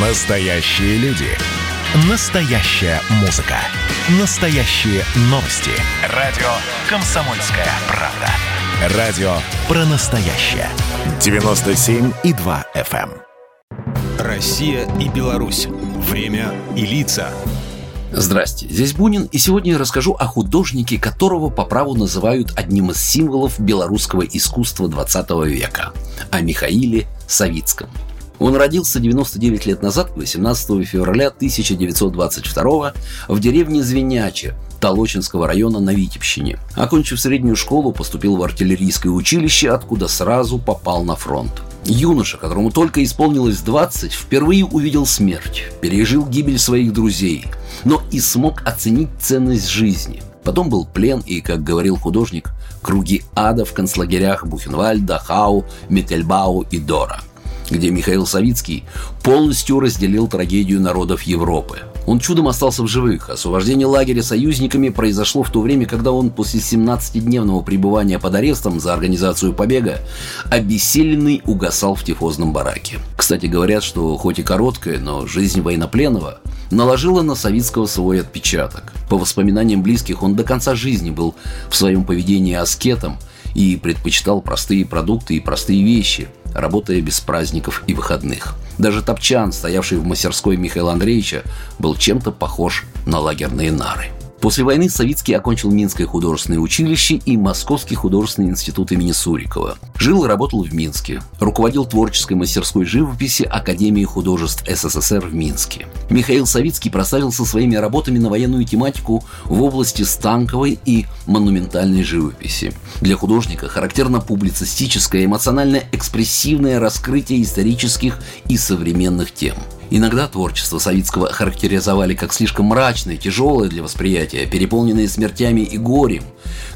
Настоящие люди. Настоящая музыка. Настоящие новости. Радио «Комсомольская правда». Радио про настоящее. 97,2 FM. эм. Россия и Беларусь. Время и лица. Здрасте, здесь Бунин, и сегодня я расскажу о художнике, которого по праву называют одним из символов белорусского искусства 20 века, о Михаиле Савицком – он родился 99 лет назад, 18 февраля 1922 в деревне Звеняче, Толочинского района на Витебщине. Окончив среднюю школу, поступил в артиллерийское училище, откуда сразу попал на фронт. Юноша, которому только исполнилось 20, впервые увидел смерть, пережил гибель своих друзей, но и смог оценить ценность жизни. Потом был плен и, как говорил художник, круги ада в концлагерях Бухенвальда, Хау, Метельбау и Дора где Михаил Савицкий полностью разделил трагедию народов Европы. Он чудом остался в живых. Освобождение лагеря союзниками произошло в то время, когда он после 17-дневного пребывания под арестом за организацию побега обессиленный угасал в тифозном бараке. Кстати, говорят, что хоть и короткая, но жизнь военнопленного наложила на Савицкого свой отпечаток. По воспоминаниям близких, он до конца жизни был в своем поведении аскетом и предпочитал простые продукты и простые вещи, работая без праздников и выходных. Даже топчан, стоявший в мастерской Михаила Андреевича, был чем-то похож на лагерные нары. После войны Савицкий окончил Минское художественное училище и Московский художественный институт имени Сурикова. Жил и работал в Минске. Руководил творческой мастерской живописи Академии художеств СССР в Минске. Михаил Савицкий прославился своими работами на военную тематику в области станковой и монументальной живописи. Для художника характерно публицистическое, эмоционально-экспрессивное раскрытие исторических и современных тем – Иногда творчество Савицкого характеризовали как слишком мрачное, тяжелое для восприятия, переполненное смертями и горем.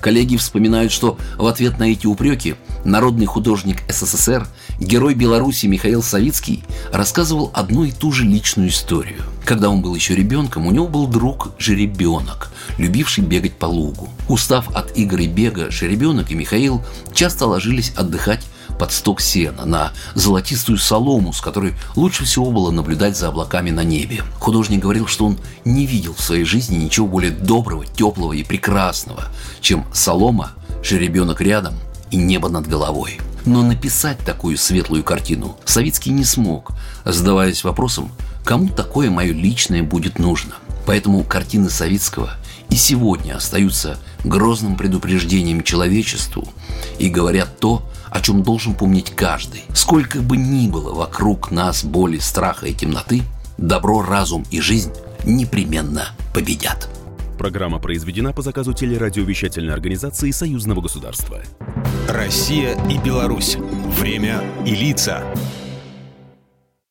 Коллеги вспоминают, что в ответ на эти упреки народный художник СССР, герой Беларуси Михаил Савицкий, рассказывал одну и ту же личную историю. Когда он был еще ребенком, у него был друг жеребенок, любивший бегать по лугу. Устав от игр и бега, жеребенок и Михаил часто ложились отдыхать под сток сена, на золотистую солому, с которой лучше всего было наблюдать за облаками на небе. Художник говорил, что он не видел в своей жизни ничего более доброго, теплого и прекрасного, чем солома, жеребенок рядом и небо над головой. Но написать такую светлую картину Савицкий не смог, задаваясь вопросом, кому такое мое личное будет нужно. Поэтому картины Савицкого и сегодня остаются грозным предупреждением человечеству и говорят то, о чем должен помнить каждый. Сколько бы ни было вокруг нас боли, страха и темноты, добро, разум и жизнь непременно победят. Программа произведена по заказу телерадиовещательной организации Союзного государства. Россия и Беларусь. Время и лица.